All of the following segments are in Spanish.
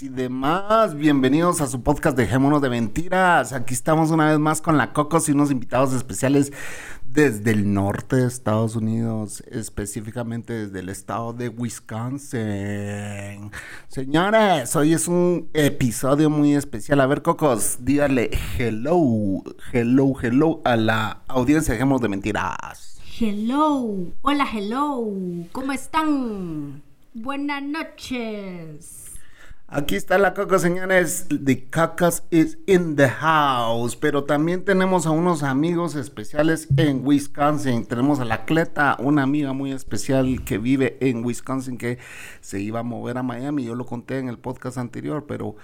y demás. Bienvenidos a su podcast Dejémonos de Mentiras. Aquí estamos una vez más con la Cocos y unos invitados especiales desde el norte de Estados Unidos, específicamente desde el estado de Wisconsin. Señores, hoy es un episodio muy especial. A ver, Cocos, dígale hello, hello, hello a la audiencia Dejémonos de Mentiras. Hello, hola, hello, ¿cómo están? Buenas noches. Aquí está la Coco, señores. The Cacas is in the house. Pero también tenemos a unos amigos especiales en Wisconsin. Tenemos a la Cleta, una amiga muy especial que vive en Wisconsin, que se iba a mover a Miami. Yo lo conté en el podcast anterior, pero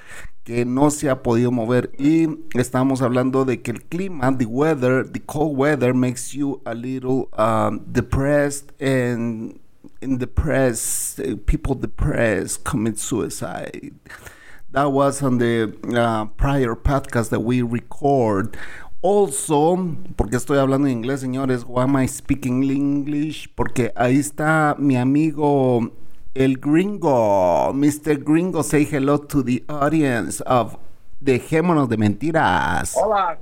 que no se ha podido mover. Y estamos hablando de que el clima, the weather, the cold weather makes you a little um, depressed and in the press, uh, people depressed commit suicide. That was on the uh, prior podcast that we record. Also, porque estoy hablando en inglés, señores, why am I speaking English? Porque ahí está mi amigo el gringo. Mr. Gringo, say hello to the audience of Dejémonos de Mentiras. Hola.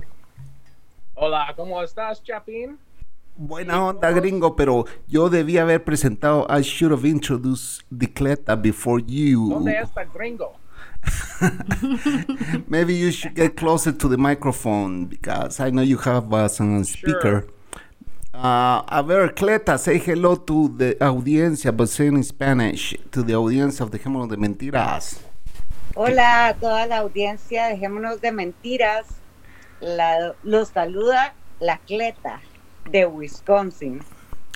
Hola, ¿cómo estás, Chapín? Buena onda, gringo, pero yo debía haber presentado. I should have introduced Dicleta before you. ¿Dónde está gringo? Maybe you should get closer to the microphone because I know you have a speaker. Uh, a ver, Cleta, say hello to the audiencia, but say in Spanish, to the audience of Dejémonos de Mentiras. Hola a toda la audiencia, dejémonos de mentiras. La, los saluda la Cleta de Wisconsin.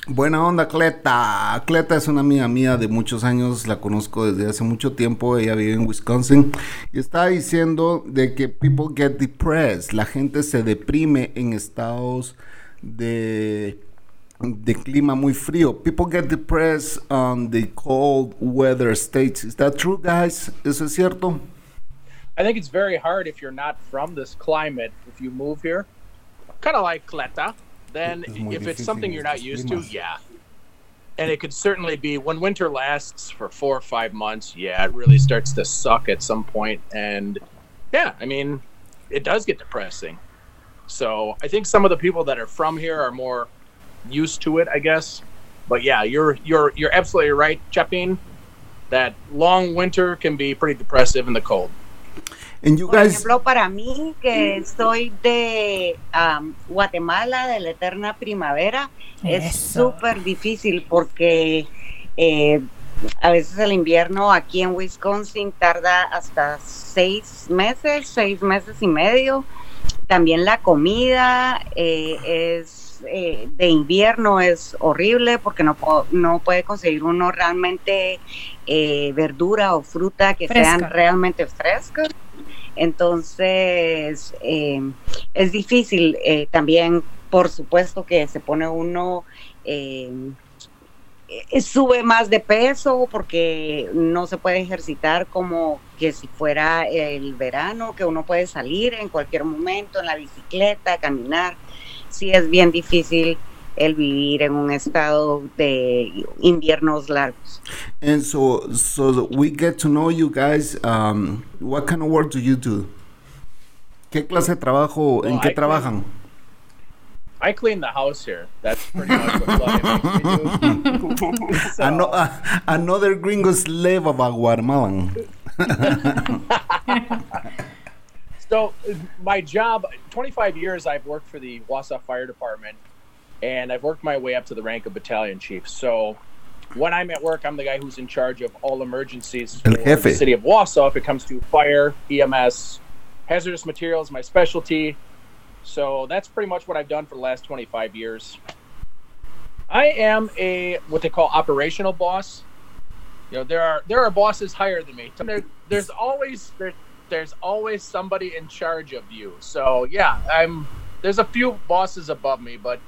Buena onda, Cleta. Cleta es una amiga mía de muchos años, la conozco desde hace mucho tiempo, ella vive en Wisconsin y está diciendo de que people get depressed, la gente se deprime en estados de, de clima muy frío. People get depressed on the cold weather states. Is that true, guys? ¿Eso es cierto? I think it's very hard if you're not from this climate. If you move here, kind of like Cleta, then if it's something you're not used to, yeah. And it could certainly be when winter lasts for four or five months. Yeah, it really starts to suck at some point, and yeah, I mean, it does get depressing. So I think some of the people that are from here are more used to it, I guess. But yeah, you're you're you're absolutely right, Chapin. That long winter can be pretty depressive in the cold. And you Por guys, ejemplo, para mí, que soy de am, Guatemala, de la eterna primavera, es súper difícil porque eh, a veces el invierno aquí en Wisconsin tarda hasta seis meses, seis meses y medio. También la comida eh, es eh, de invierno es horrible porque no, no puede conseguir uno realmente eh, verdura o fruta que Fresca. sean realmente frescas. Entonces, eh, es difícil. eh, también, por supuesto, que se pone uno, eh, sube más de peso porque no se puede ejercitar como que si fuera el verano, que uno puede salir en cualquier momento en la bicicleta, caminar. Sí es bien difícil el vivir en un estado de inviernos largos. and so so that we get to know you guys. Um, what kind of work do you do? ¿Qué clase de trabajo? ¿En Well, qué I trabajan? I clean the house here. That's pretty much what Claudia makes me do. So- Ano- uh, another gringo slave of a Guatemalan. So my job, 25 years I've worked for the Wausau Fire Department, and I've worked my way up to the rank of battalion chief. So when I'm at work, I'm the guy who's in charge of all emergencies for the city of Wausau if it comes to fire, EMS, hazardous materials, my specialty. So that's pretty much what I've done for the last 25 years. I am a what they call operational boss. You know, there are there are bosses higher than me. There, there's always there, there's always somebody in charge of you. So yeah, I'm. There's a few bosses above me, but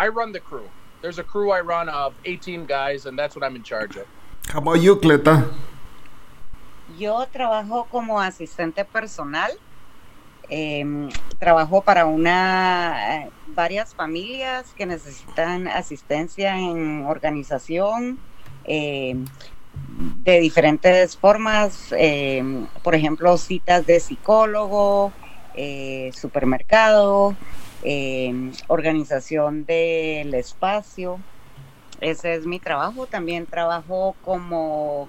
I run the crew. There's a crew I run of 18 guys, and that's what I'm in charge of. How about you, Cleta? Yo trabajo como asistente personal. Em, trabajo para una eh, varias familias que necesitan asistencia en organización em, de diferentes formas, em, por ejemplo, citas de psicólogo, eh, supermercado, em, organización del espacio. Ese es mi trabajo. También trabajo como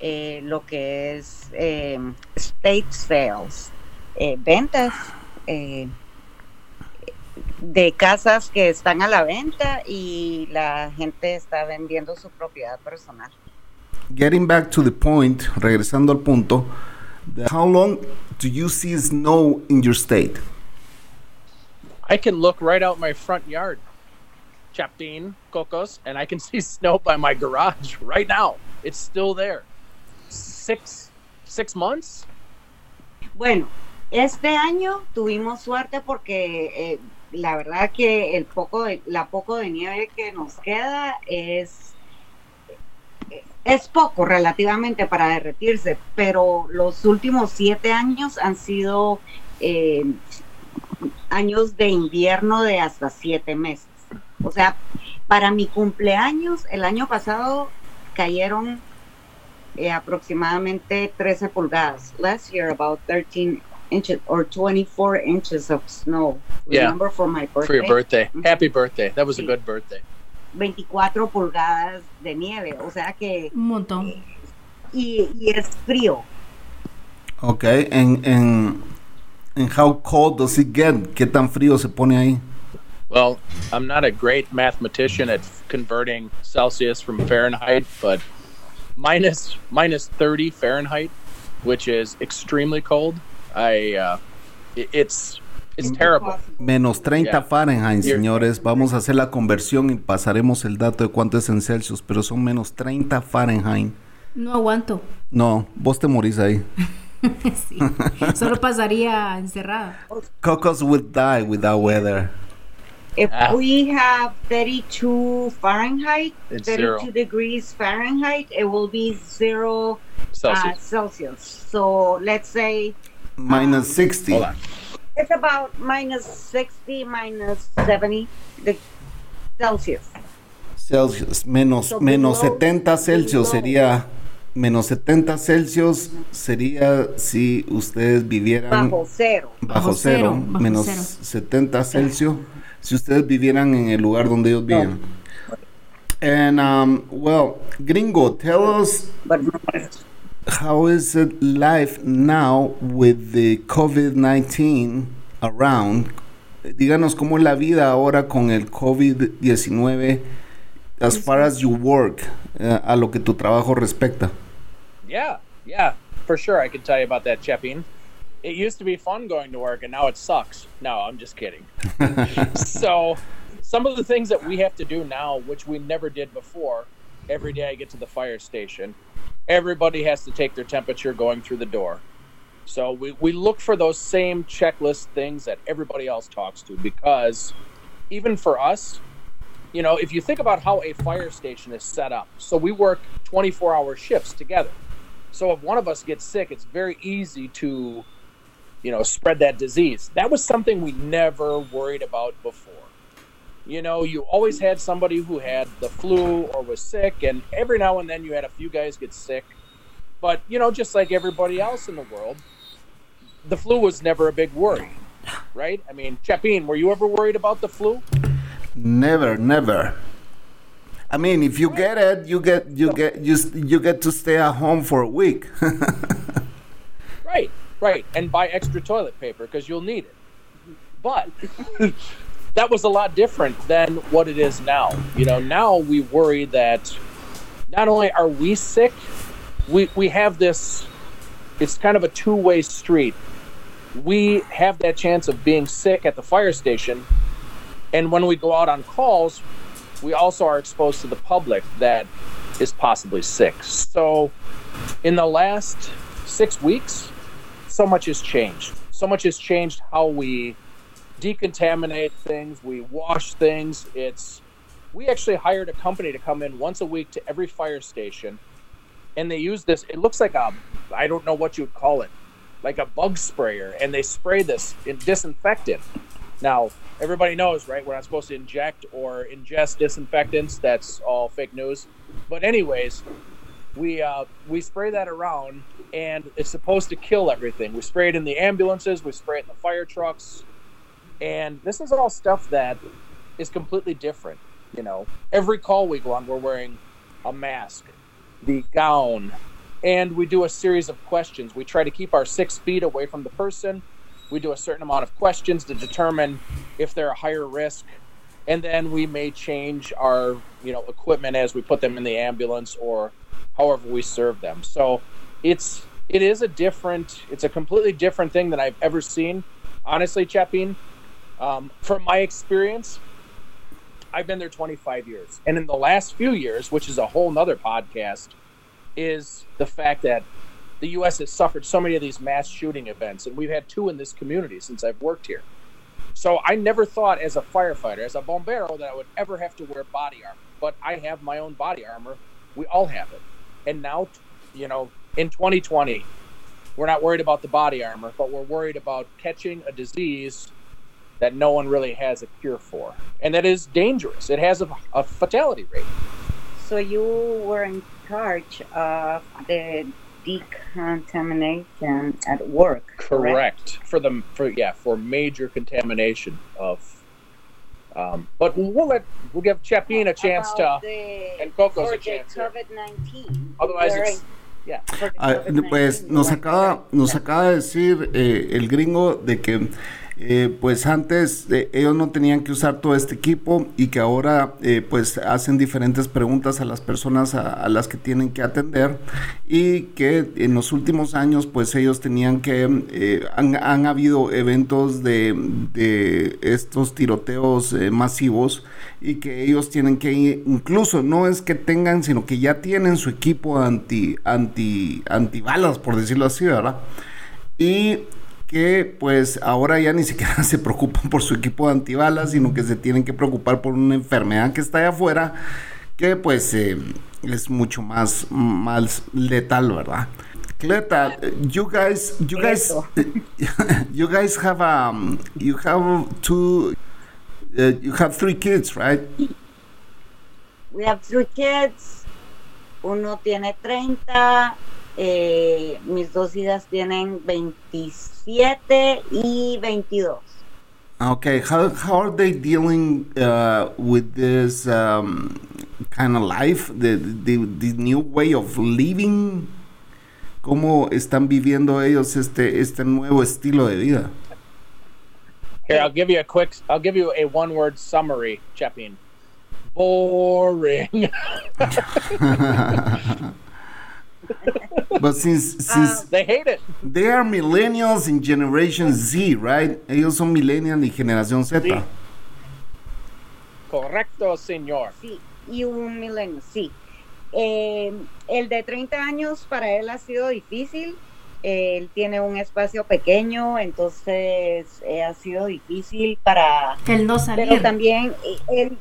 eh, lo que es em, state sales, eh, ventas eh, de casas que están a la venta y la gente está vendiendo su propiedad personal. Getting back to the point, regresando al punto, how long do you see snow in your state? I can look right out my front yard, Chapin, Cocos, and I can see snow by my garage right now. It's still there. Six six months? Bueno, este año tuvimos suerte porque eh, la verdad que el poco de, la poco de nieve que nos queda es es poco relativamente para derretirse, pero los últimos siete años han sido eh, años de invierno de hasta siete meses. O sea, para mi cumpleaños el año pasado cayeron eh, aproximadamente 13 pulgadas. Last year, about 13 inches or 24 inches of snow. Yeah. Remember for my birthday? For your birthday. Happy birthday. That was a Sí. good birthday. 24 pulgadas de nieve. O sea que. Un montón. Y, y es frío. Okay, and, and, and how cold does it get? ¿Qué tan frío se pone ahí? Well, I'm not a great mathematician at converting Celsius from Fahrenheit, but minus minus 30 Fahrenheit, which is extremely cold. I uh, it- it's it's terrible. Menos 30 Yeah. Fahrenheit, señores. Vamos a hacer la conversión y pasaremos el dato de cuánto es en Celsius, pero son menos 30 Fahrenheit. No aguanto. No, vos te morís ahí. Sí. Solo pasaría encerrada. Cocos would die without weather. If Ah. we have 32 Fahrenheit, It's 32 zero. degrees Fahrenheit, it will be zero uh, Celsius. Celsius. So let's say Minus 60. Hold on. it's about minus 60, minus 70 the Celsius. Celsius. Menos, So menos below- 70 Celsius below. sería. Menos 70 Celsius sería si ustedes vivieran Bajo cero. bajo Bajo cero, cero, bajo menos cero. 70 Celsius, si ustedes vivieran en el lugar donde ellos viven. And um, well, Gringo, tell us how is it life now with the COVID-19 around? Díganos cómo es la vida ahora con el COVID-19 as far as you work, eh, a lo que tu trabajo respecta. Yeah, yeah, for sure. I can tell you about that, Chepin. It used to be fun going to work, and now it sucks. No, I'm just kidding. so, some of the things that we have to do now, which we never did before, every day I get to the fire station, everybody has to take their temperature going through the door. So, we, we look for those same checklist things that everybody else talks to because even for us, you know, if you think about how a fire station is set up, so we work 24 hour shifts together. So if one of us gets sick, it's very easy to, you know, spread that disease. That was something we never worried about before. You know, you always had somebody who had the flu or was sick, and every now and then you had a few guys get sick. But, you know, just like everybody else in the world, the flu was never a big worry, right? I mean, Chapin, were you ever worried about the flu? Never, never. I mean, if you get it, you get you get you you get to stay at home for a week. Right, right, and buy extra toilet paper because you'll need it. But that was a lot different than what it is now. You know, now we worry that not only are we sick, we we have this. It's kind of a two-way street. We have that chance of being sick at the fire station, and when we go out on calls, we also are exposed to the public that is possibly sick. So, in the last six weeks, so much has changed. So much has changed how we decontaminate things, we wash things. It's we actually hired a company to come in once a week to every fire station and they use this it looks like a I don't know what you would call it, like a bug sprayer and they spray this in disinfectant. Now, everybody knows, right? We're not supposed to inject or ingest disinfectants. That's all fake news. But anyways, we uh, we spray that around, and it's supposed to kill everything. We spray it in the ambulances, we spray it in the fire trucks, and this is all stuff that is completely different. You know, every call we go on, we're wearing a mask, the gown, and we do a series of questions. We try to keep our six feet away from the person. We do a certain amount of questions to determine if they're a higher risk, and then we may change our you know equipment as we put them in the ambulance or however we serve them. So it's it is a different it's a completely different thing than I've ever seen. Honestly, Chapin, um, from my experience, I've been there 25 years, and in the last few years, which is a whole nother podcast, is the fact that the U.S. has suffered so many of these mass shooting events, and we've had two in this community since I've worked here. So I never thought, as a firefighter, as a bombero, that I would ever have to wear body armor. But I have my own body armor. We all have it. And now, you know, in 2020, we're not worried about the body armor, but we're worried about catching a disease that no one really has a cure for, and that is dangerous. It has a, a fatality rate. So you were in charge of the decontamination at work. Correct. For the for yeah for major contamination of. Um, but we'll let we'll give Chapin a chance About to the- and Coco's a chance the. COVID-19. Otherwise, it's yeah. for the Ah, pues nos acaba, nos acaba de decir eh, el gringo de que eh, pues antes eh, ellos no tenían que usar todo este equipo y que ahora eh, pues hacen diferentes preguntas a las personas a, las que tienen que atender y que en los últimos años pues ellos tenían que han, han habido eventos de, de estos tiroteos masivos y que ellos tienen que incluso no es que tengan sino que ya tienen su equipo anti anti antibalas por decirlo así verdad y que pues ahora ya ni siquiera se preocupan por su equipo de antibalas, sino que se tienen que preocupar por una enfermedad que está allá afuera, que pues eh, es mucho más, más letal, ¿verdad? Cleta, you guys, you guys, Eso. you guys have um, you have two, uh, you have three kids, right? We have three kids. Uno tiene 30. Eh, mis dos hijas tienen 27 y 22. Okay, how, how are they dealing uh, with this um, kind of life, the, the, the new way of living? ¿Cómo están viviendo ellos este, este nuevo estilo de vida? Here, I'll give you a quick. I'll give you a one-word summary, Chapin. Boring. But since, since they hate it. they are millennials in Generation Z, right? Ellos son millennials y generación Z. Sí. Correcto, señor. Sí, y un milenio, sí. Eh, el de 30 años para él ha sido difícil. Él tiene un espacio pequeño, entonces eh, ha sido difícil para El no salir. pero también eh, él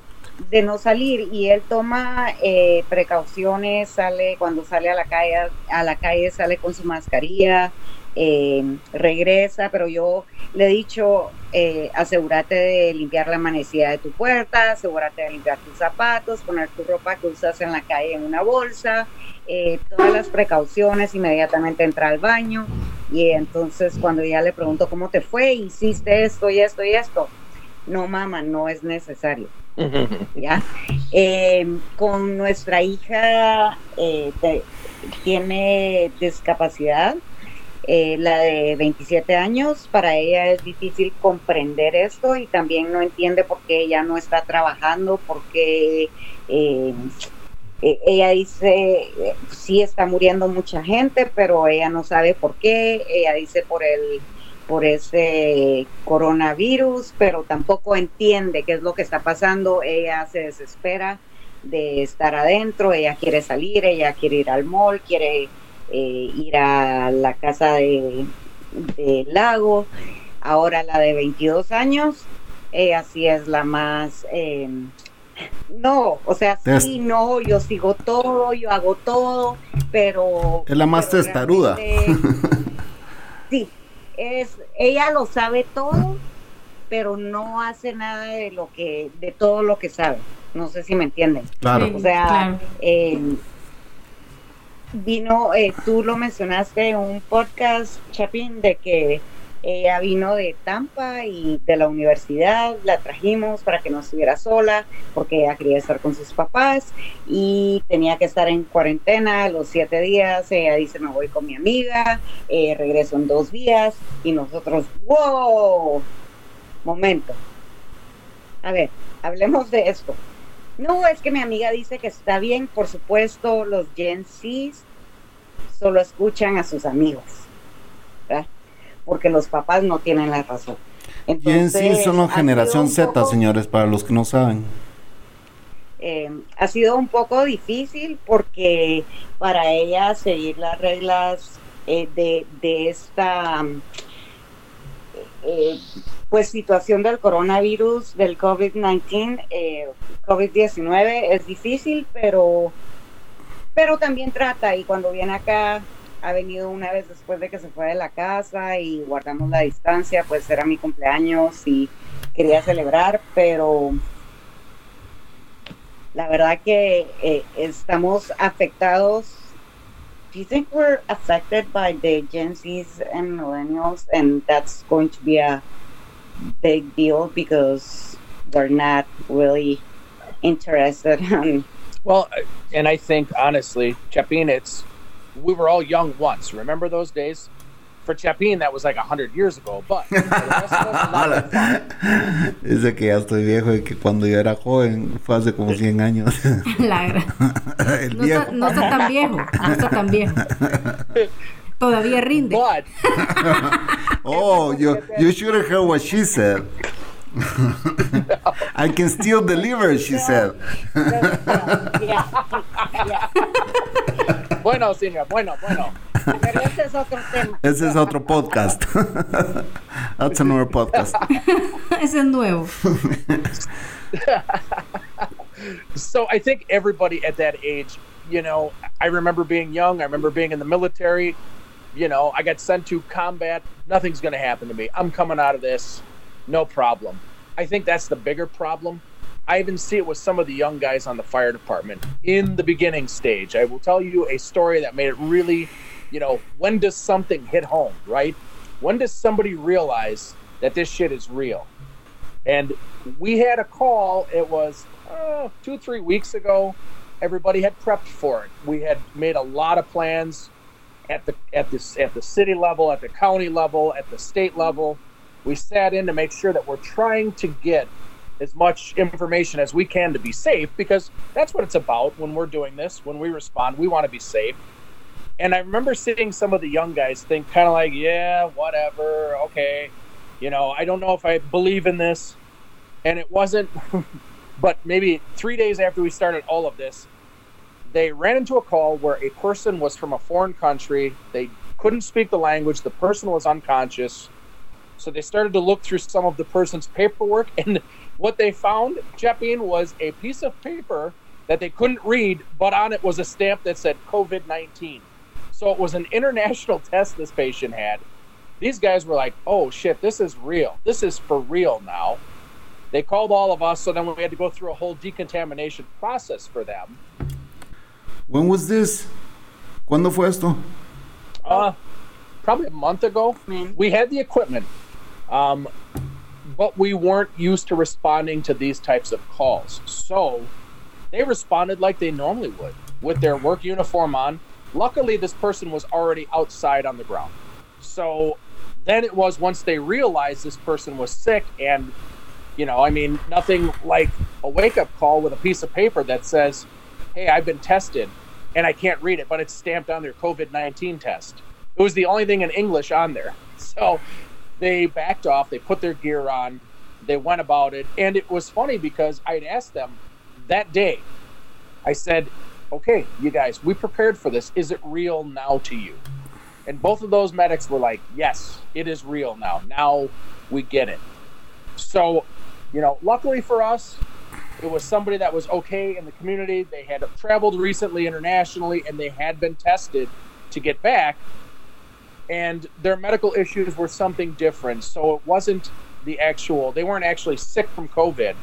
de no salir y él toma eh, precauciones sale cuando sale a la calle a la calle sale con su mascarilla eh, regresa pero yo le he dicho eh, asegúrate de limpiar la manecilla de tu puerta asegúrate de limpiar tus zapatos poner tu ropa que usas en la calle en una bolsa eh, todas las precauciones inmediatamente entra al baño y entonces cuando ya le pregunto cómo te fue hiciste esto y esto y esto no mamá no es necesario Eh, con nuestra hija eh, tiene discapacidad, eh, la de 27 años, para ella es difícil comprender esto y también no entiende por qué ella no está trabajando, porque ella dice, sí está muriendo mucha gente, pero ella no sabe por qué, ella dice por el por ese coronavirus, pero tampoco entiende qué es lo que está pasando. Ella se desespera de estar adentro, ella quiere salir, ella quiere ir al mall, quiere eh, ir a la casa de, del lago. Ahora la de 22 años, ella sí es la más... eh, no, o sea, sí, no, yo sigo todo, yo hago todo, pero... Es la más testaruda. sí, es, ella lo sabe todo, pero no hace nada de lo que, de todo lo que sabe. No sé si me entienden. Claro. O sea, Claro. eh, vino, eh, tú lo mencionaste en un podcast, Chapín, de que ella vino de Tampa y de la universidad, la trajimos para que no estuviera sola, porque ella quería estar con sus papás y tenía que estar en cuarentena los siete días. Ella dice, me voy con mi amiga, eh, regreso en dos días y nosotros, wow, momento. A ver, hablemos de esto. No, es que mi amiga dice que está bien, por supuesto, los Gen Zs solo escuchan a sus amigos, ¿verdad? Porque los papás no tienen la razón. Y en sí Entonces, son la generación Z, poco- señores, para los que no saben. eh, ha sido un poco difícil porque para ella seguir las reglas eh, de, de esta eh, pues situación del coronavirus, del COVID-19, eh, COVID-19 es difícil, pero, pero también trata y cuando viene acá ha venido una vez después de que se fue de la casa y guardamos la distancia, pues era mi cumpleaños y quería celebrar, pero la verdad que eh, estamos afectados. Do you think we're affected by the Gen Zs and millennials, and that's going to be a big deal because they're not really interested in Well, and I think honestly, Chapin, it's we were all young once. Remember those days? For Chapin, that was like a hundred years ago. But for the rest of us, a lot of fun. Dice que ya estoy viejo y que cuando yo era joven fue hace como 100 años. La gra- El No viejo. está, no está tan viejo, no está tan viejo. Todavía rinde. But Oh, you, you should have heard what she said. I can still deliver, she said. yeah, yeah. Bueno, señor, bueno, bueno. Pero ese es otro tema. Ese es otro podcast. That's another podcast. Ese es nuevo. So I think everybody at that age, you know, I remember being young. I remember being in the military. You know, I got sent to combat. Nothing's going to happen to me. I'm coming out of this, no problem. I think that's the bigger problem. I even see it with some of the young guys on the fire department in the beginning stage. I will tell you a story that made it really, you know, when does something hit home, right? When does somebody realize that this shit is real? And we had a call. It was uh, two, three weeks ago. Everybody had prepped for it. We had made a lot of plans at the at this at the city level, at the county level, at the state level. We sat in to make sure that we're trying to get as much information as we can to be safe because that's what it's about when we're doing this. When we respond, we want to be safe. And I remember seeing some of the young guys think kind of like, yeah, whatever, okay. You know, I don't know if I believe in this. And it wasn't, but maybe three days after we started all of this, they ran into a call where a person was from a foreign country. They couldn't speak the language. The person was unconscious. So they started to look through some of the person's paperwork. And what they found, Jeppin, was a piece of paper that they couldn't read, but on it was a stamp that said COVID 19. So it was an international test this patient had. These guys were like, oh shit, this is real. This is for real now. They called all of us, so then we had to go through a whole decontamination process for them. When was this? ¿Cuándo fue esto? Uh, probably a month ago. Man. We had the equipment, um, but we weren't used to responding to these types of calls. So they responded like they normally would with their work uniform on. Luckily, this person was already outside on the ground. So then it was once they realized this person was sick and you know, I mean, nothing like a wake up call with a piece of paper that says, Hey, I've been tested and I can't read it, but it's stamped on their COVID 19 test. It was the only thing in English on there. So they backed off, they put their gear on, they went about it. And it was funny because I'd asked them that day, I said, Okay, you guys, we prepared for this. Is it real now to you? And both of those medics were like, yes, it is real now. Now we get it. So, you know, luckily for us, it was somebody that was okay in the community. They had traveled recently internationally and they had been tested to get back. And their medical issues were something different. So it wasn't the actual, they weren't actually sick from COVID,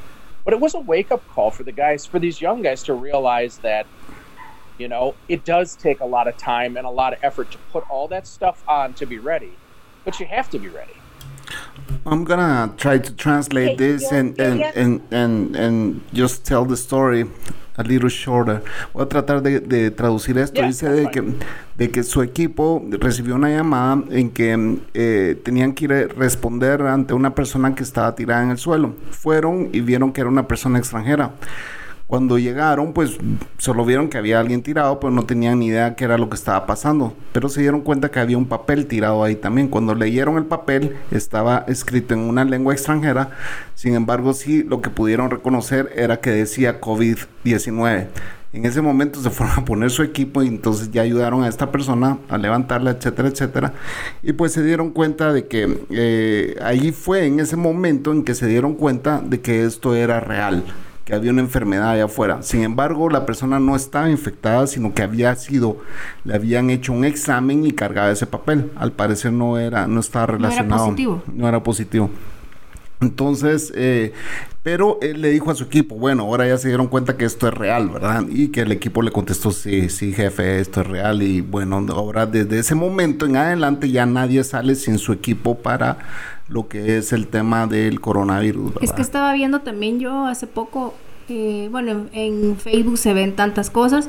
but it was a wake up call for the guys, for these young guys to realize that, you know, it does take a lot of time and a lot of effort to put all that stuff on to be ready, but you have to be ready. I'm gonna try to translate Okay, this yo and, and, quería- and, and, and just tell the story a little shorter. Voy a tratar de, de traducir esto. Yeah, Dice de que, de que su equipo recibió una llamada en que eh, tenían que ir a responder ante una persona que estaba tirada en el suelo. Fueron y vieron que era una persona extranjera. Cuando llegaron, pues solo vieron que había alguien tirado, pero no tenían ni idea qué era lo que estaba pasando. Pero se dieron cuenta que había un papel tirado ahí también. Cuando leyeron el papel, estaba escrito en una lengua extranjera. Sin embargo, sí, lo que pudieron reconocer era que decía COVID-19. En ese momento se fueron a poner su equipo y entonces ya ayudaron a esta persona a levantarla, etcétera, etcétera. Y pues se dieron cuenta de que eh, ahí fue en ese momento en que se dieron cuenta de que esto era real que había una enfermedad allá afuera. Sin embargo, la persona no estaba infectada, sino que había sido, le habían hecho un examen y cargaba ese papel. Al parecer no era, no estaba era relacionado. positivo. No era positivo. Entonces, eh, pero él le dijo a su equipo, bueno, ahora ya se dieron cuenta que esto es real, ¿verdad? Y que el equipo le contestó, sí, sí, jefe, esto es real. Y bueno, ahora desde ese momento en adelante ya nadie sale sin su equipo para lo que es el tema del coronavirus. Es que estaba viendo también yo hace poco, eh, bueno, en, en Facebook se ven tantas cosas,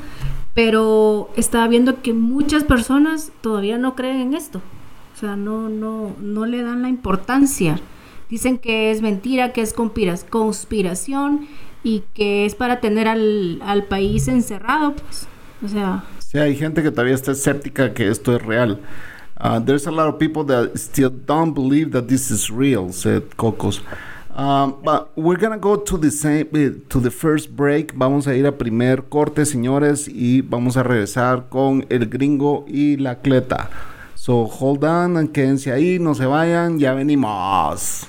pero estaba viendo que muchas personas todavía no creen en esto. O sea, no, no, no le dan la importancia. Dicen que es mentira, que es conspiración y que es para tener al, al país encerrado, pues. O sea, Sí, hay gente que todavía está escéptica que esto es real. Uh, there's a lot of people that still don't believe that this is real, said Cocos. Um, but we're gonna go to the same, eh, to the first break. Vamos a ir a primer corte, señores, y vamos a regresar con el gringo y la cleta. So hold on, quédense ahí, no se vayan, ya venimos.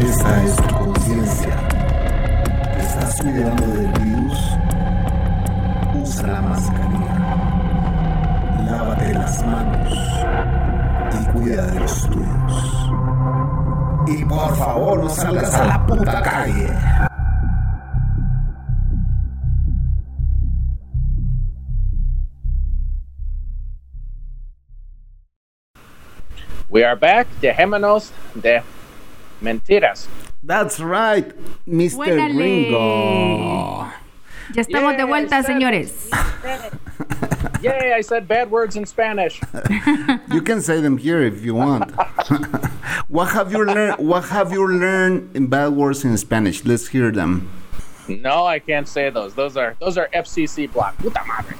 Esta es tu conciencia. ¿Te estás cuidando del virus? Usa la mascarilla. Lávate las manos. Y cuida de los tuyos. Y por favor, no salgas a la puta calle. We are back. Dejémonos de mentiras. That's right, Mr. Buénale. Gringo. ya estamos de Yeah, vuelta, está- señores. Yay, I said bad words in Spanish. You can say them here if you want. what have you learned? What have you learned in bad words in Spanish? Let's hear them. No, I can't say those. Those are those are FCC block. Puta madre.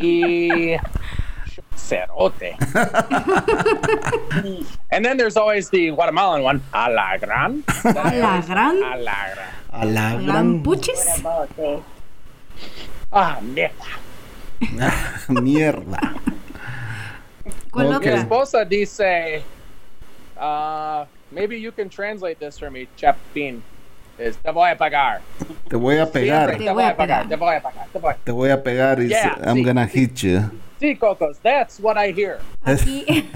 y cerote. and then there's always the Guatemalan one. A la gran. A la gran. A la gran. A la Gran gran puchis. Ah, mierda. mierda. ¿Cuál Ok. Mi esposa dice, uh, maybe you can translate this for me, Chapin. Is te voy a pagar. Te voy a pegar. Siempre te voy a pagar, te voy a pagar, te voy a Te voy a pegar. Is Yeah, I'm sí, gonna sí. hit you. Sí, Cocos, that's what I hear. Aquí,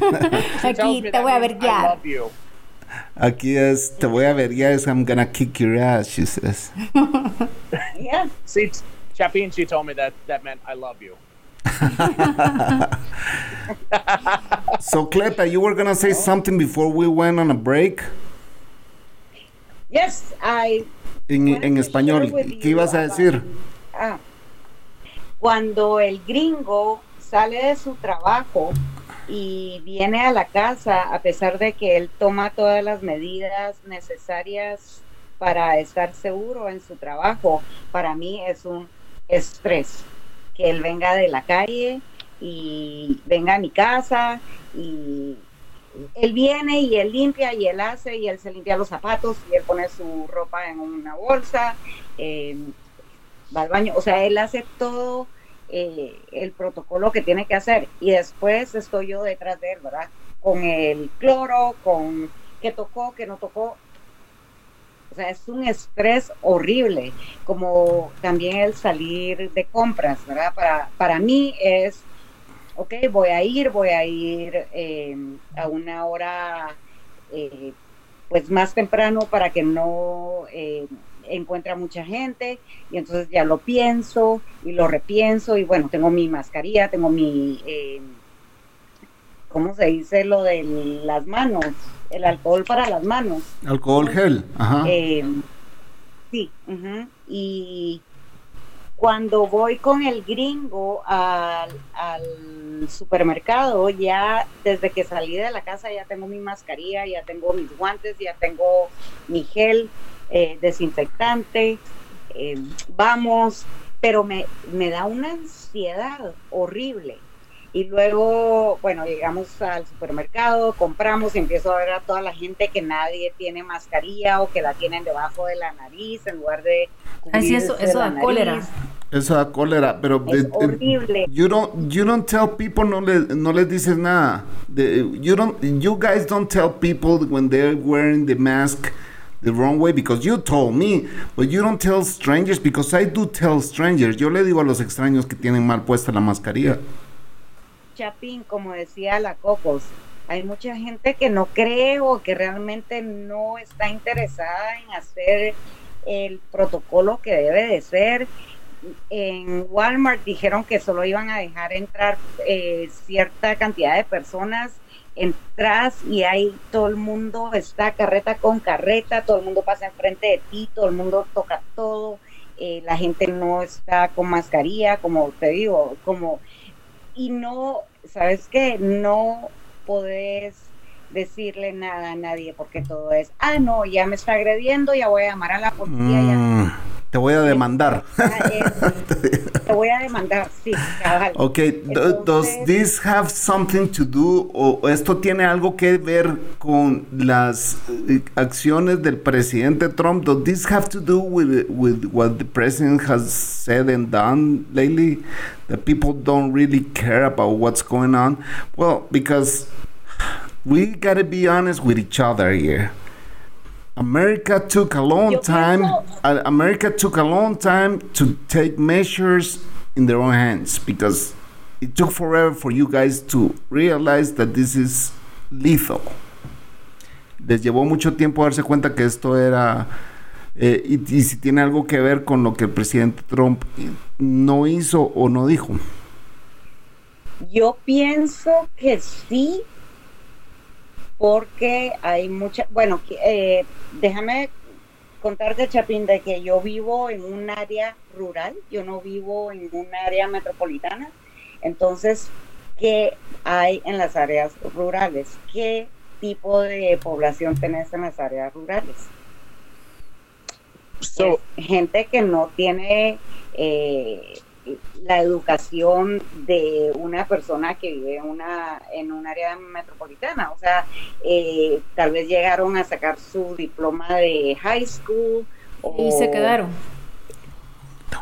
aquí me te that voy a means ver I ya. love you. Aquí es, te voy a ver, yes, I'm gonna kick your ass, she says. Yeah. See, Chapin, she told me that that meant I love you. So, Cleta, you were gonna say something before we went on a break? Yes, I En, en español, ¿qué you ibas a decir? Ah. Cuando el gringo sale de su trabajo y viene a la casa, a pesar de que él toma todas las medidas necesarias para estar seguro en su trabajo, para mí es un estrés que él venga de la calle y venga a mi casa y él viene y él limpia y él hace y él se limpia los zapatos y él pone su ropa en una bolsa, eh, va al baño, o sea, él hace todo eh, el protocolo que tiene que hacer y después estoy yo detrás de él, ¿verdad? Con el cloro, con qué tocó, qué no tocó. O sea, es un estrés horrible, como también el salir de compras, ¿verdad? Para, para mí es ok, voy a ir, voy a ir eh, a una hora eh, pues más temprano para que no eh, encuentre mucha gente y entonces ya lo pienso y lo repienso y bueno, tengo mi mascarilla, tengo mi, ¿cómo se dice lo de las manos? El alcohol para las manos. Alcohol gel, ajá. sí, y cuando voy con el gringo al, supermercado, ya desde que salí de la casa ya tengo mi mascarilla, ya tengo mis guantes, ya tengo mi gel eh, desinfectante, eh, vamos, pero me, me da una ansiedad horrible. Y luego, bueno, llegamos al supermercado, compramos y empiezo a ver a toda la gente que nadie tiene mascarilla o que la tienen debajo de la nariz en lugar de... Así eso, eso da cólera. Eso da cólera, pero es horrible. You don't you don't tell people no le no les dices nada. you don't you guys don't tell people when they're wearing the mask the wrong way because you told me, but you don't tell strangers because I do tell strangers. Yo le digo a los extraños que tienen mal puesta la mascarilla. Chapín, como decía la Cocos, hay mucha gente que no cree o que realmente no está interesada en hacer el protocolo que debe de ser en Walmart dijeron que solo iban a dejar entrar eh, cierta cantidad de personas. Entras y ahí todo el mundo está carreta con carreta, todo el mundo pasa enfrente de ti, todo el mundo toca todo, eh, la gente no está con mascarilla, como te digo, como y no, sabes qué, no podés decirle nada a nadie porque todo es, ah no, ya me está agrediendo, ya voy a llamar a la policía. Mm. Te voy a demandar. Te voy a demandar, sí. Cabal. Ok, does this have something to do o esto tiene algo que ver con las eh, acciones del presidente Trump? Does this have to do with with what the president has said and done lately? That people don't really care about what's going on. Well, because we gotta be honest with each other here. America took a long time. America took a long time to take measures in their own hands because it took forever for you guys to realize that this is lethal. Les llevó mucho tiempo darse cuenta que esto era eh, y, y si tiene algo que ver con lo que el presidente Trump no hizo o no dijo. Yo pienso que sí, porque hay mucha, bueno, eh, déjame contarte, Chapín, de que yo vivo en un área rural, yo no vivo en un área metropolitana. Entonces, ¿qué hay en las áreas rurales? ¿Qué tipo de población tenés en las áreas rurales? gente que no tiene eh, la educación de una persona que vive en, una, en un área metropolitana. O sea, eh, tal vez llegaron a sacar su diploma de high school. y se quedaron.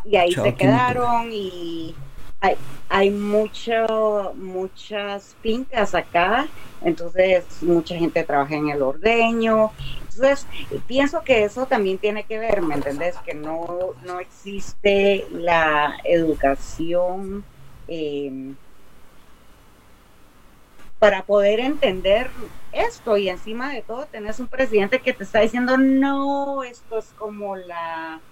Y ahí se quedaron y hay, hay mucho, muchas fincas acá, entonces mucha gente trabaja en el ordeño, entonces, pienso que eso también tiene que ver, ¿me entendés? Que no, no existe la educación em, para poder entender esto y encima de todo tenés un presidente que te está diciendo, no, esto es como la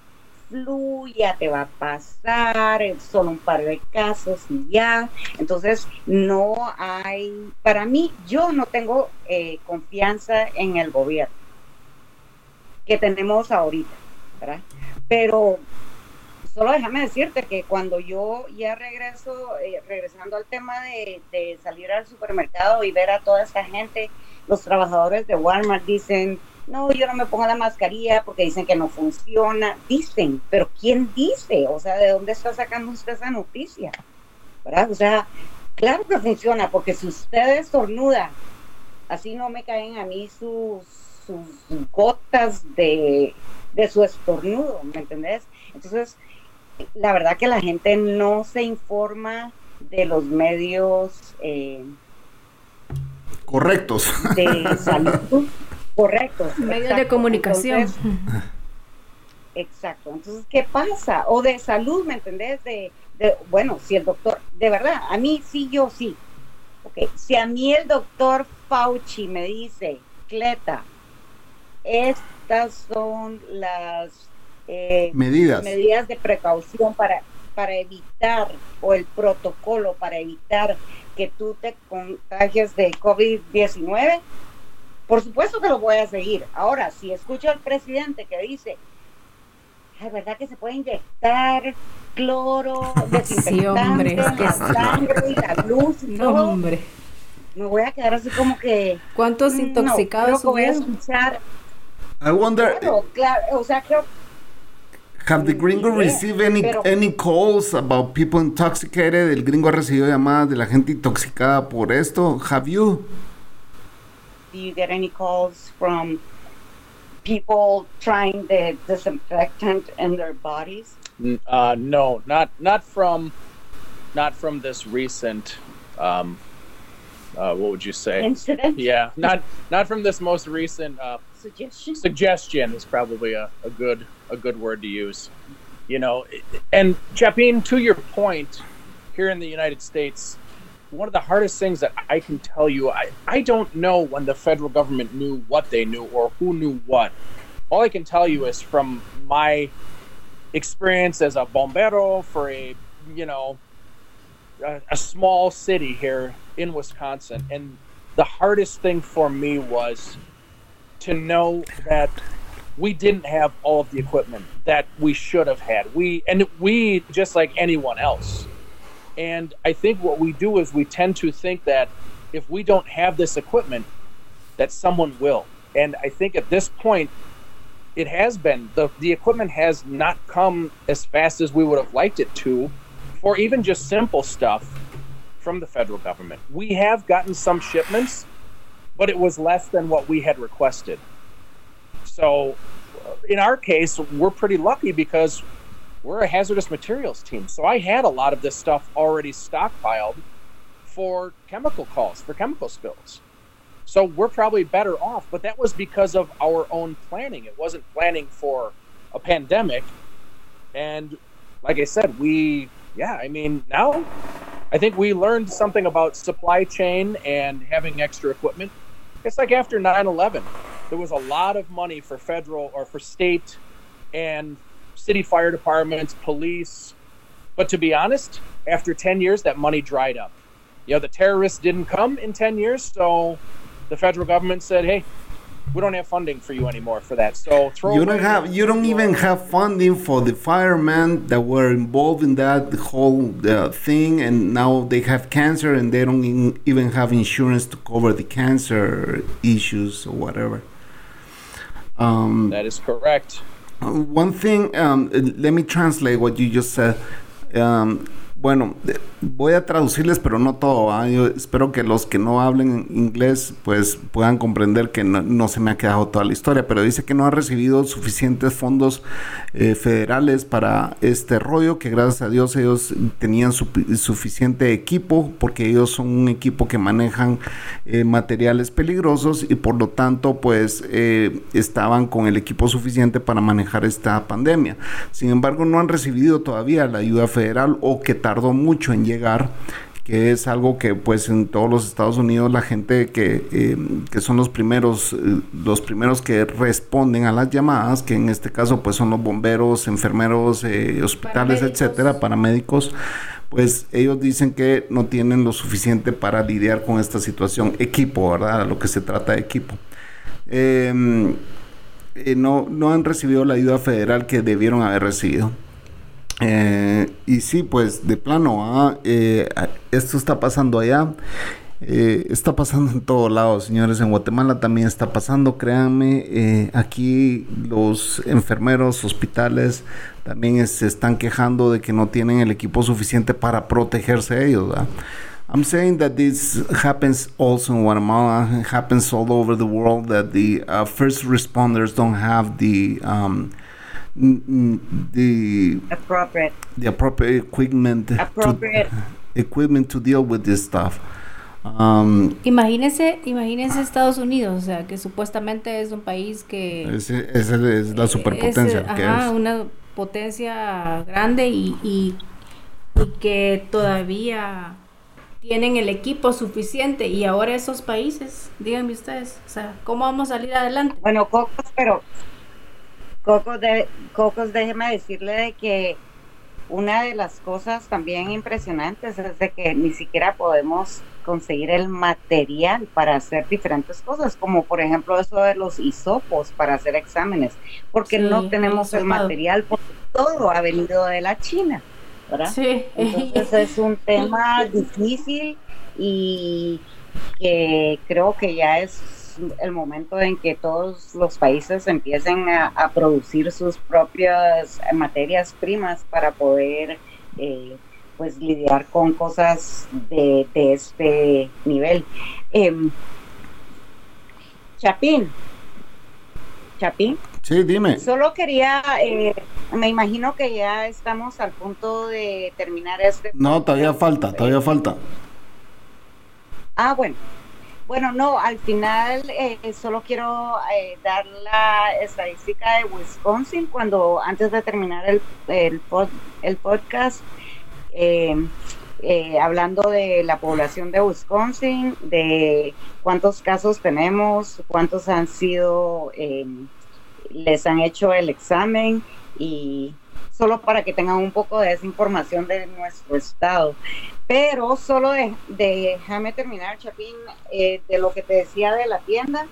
flu, ya te va a pasar, son un par de casos y ya. Entonces, no hay, para mí, yo no tengo eh, confianza en el gobierno que tenemos ahorita, ¿verdad? Pero solo déjame decirte que cuando yo ya regreso, eh, regresando al tema de, salir al supermercado y ver a toda esta gente, los trabajadores de Walmart dicen, no, yo no me pongo la mascarilla porque dicen que no funciona. Dicen, pero ¿quién dice? O sea, ¿de dónde está sacando usted esa noticia? ¿Verdad? O sea, claro que funciona, porque si usted estornuda así no me caen a mí sus, sus gotas de, de su estornudo, ¿me entendés? Entonces, la verdad que la gente no se informa de los medios eh, correctos. de salud. Correctos medios de comunicación. Exacto. Entonces qué pasa o de salud me entendés de, bueno si el doctor de verdad a mí sí yo sí. Okay. si a mí el doctor Fauci me dice Cleta estas son las eh, medidas. medidas de precaución para para evitar o el protocolo para evitar que tú te contagies de COVID-19, por supuesto que lo voy a seguir. Ahora, si escucho al presidente que dice, es verdad que se puede inyectar cloro, desinfectante, la sangre y la luz y todo, hombre. me voy a quedar así como que... ¿Cuántos mm, intoxicados no, voy a escuchar... I wonder... claro, o sea, creo Have the gringo received any, any calls about people intoxicated? ¿El gringo ha recibido llamadas de la gente intoxicada por esto? Have you? Do you get any calls from people trying the disinfectant in their bodies? Uh, no, not not from not from this recent um, uh, what would you say? Incident? Yeah, not not from this most recent uh, suggestion. Suggestion is probably a, a good a good word to use. You know, and Chapin, to your point, here in the United States, one of the hardest things that I can tell you, I, I don't know when the federal government knew what they knew or who knew what. All I can tell you is from my experience as a bombero for a, you know, a, small city here in Wisconsin. And the hardest thing for me was to know that we didn't have all of the equipment that we should have had. We and we just like anyone else. And I think what we do is we tend to think that if we don't have this equipment, that someone will. And I think at this point, it has been the the equipment has not come as fast as we would have liked it to, for even just simple stuff from the federal government. We have gotten some shipments, but it was less than what we had requested. So, uh, in our case, we're pretty lucky because we're a hazardous materials team. So, I had a lot of this stuff already stockpiled for chemical calls, for chemical spills. So, we're probably better off, but that was because of our own planning. It wasn't planning for a pandemic. And like I said, we, yeah, I mean, now I think we learned something about supply chain and having extra equipment. It's like after 9 11 there was a lot of money for federal or for state and city fire departments, police. But to be honest, after 10 years, that money dried up. You know, the terrorists didn't come in 10 years, so the federal government said, hey, we don't have funding for you anymore for that. So throw you don't have you don't even have funding for the firemen that were involved in that whole uh, thing, and now they have cancer and they don't even have insurance to cover the cancer issues or whatever. Um, that is correct. One thing, um, let me translate what you just said. Um, Bueno, voy a traducirles, pero no todo. Yo espero que los que no hablen inglés pues puedan comprender que no, se me ha quedado toda la historia, pero dice que no ha recibido suficientes fondos eh, federales para este rollo, que gracias a Dios ellos tenían suficiente equipo, porque ellos son un equipo que manejan eh, materiales peligrosos y por lo tanto pues eh, estaban con el equipo suficiente para manejar esta pandemia. Sin embargo, no han recibido todavía la ayuda federal o que tardó mucho en llegar que es algo que pues en todos los Estados Unidos la gente que, eh, que son los primeros eh, los primeros que responden a las llamadas que en este caso pues son los bomberos enfermeros eh, hospitales etcétera paramédicos pues ellos dicen que no tienen lo suficiente para lidiar con esta situación equipo verdad a lo que se trata de equipo. Em, no, no han recibido la ayuda federal que debieron haber recibido eh, y sí, pues de plano, ah, eh, esto está pasando allá. Eh, está pasando en todos lados, señores. En Guatemala también está pasando, créanme. aquí los enfermeros, hospitales también se están quejando de que no tienen el equipo suficiente para protegerse ellos. I'm saying that this happens also in Guatemala. It happens all over the world that the uh, first responders don't have the um, the appropriate the appropriate equipment appropriate to, equipment to deal with this stuff. Um, imagínense, imagínense Estados Unidos, o sea, que supuestamente es un país que es, es, es la superpotencia. Es, que ajá, es. una potencia grande y, y, y que todavía tienen el equipo suficiente y ahora esos países, díganme ustedes, o sea, ¿cómo vamos a salir adelante? Bueno, Cocos, pero Cocos, de, Cocos déjeme decirle de que una de las cosas también impresionantes es de que ni siquiera podemos conseguir el material para hacer diferentes cosas, como por ejemplo eso de los hisopos para hacer exámenes, porque Sí, no tenemos el material, porque todo ha venido de la China, ¿verdad? Sí, Entonces es un tema difícil y que creo que ya es el momento en que todos los países empiecen a, a producir sus propias materias primas para poder eh, pues lidiar con cosas de, de este nivel. Em, Chapín, Chapín, Sí, dime. Solo quería, eh, me imagino que ya estamos al punto de terminar este. No, todavía falta, todavía falta. Ah, bueno. Bueno, no, al final eh, solo quiero eh, dar la estadística de Wisconsin cuando antes de terminar el, el, pod- el podcast, eh, eh, hablando de la población de Wisconsin, de cuántos casos tenemos, cuántos han sido, les han hecho el examen y solo para que tengan un poco de esa información de nuestro estado. Pero solo de, déjame terminar, Chapín, eh, de lo que te decía de la tienda.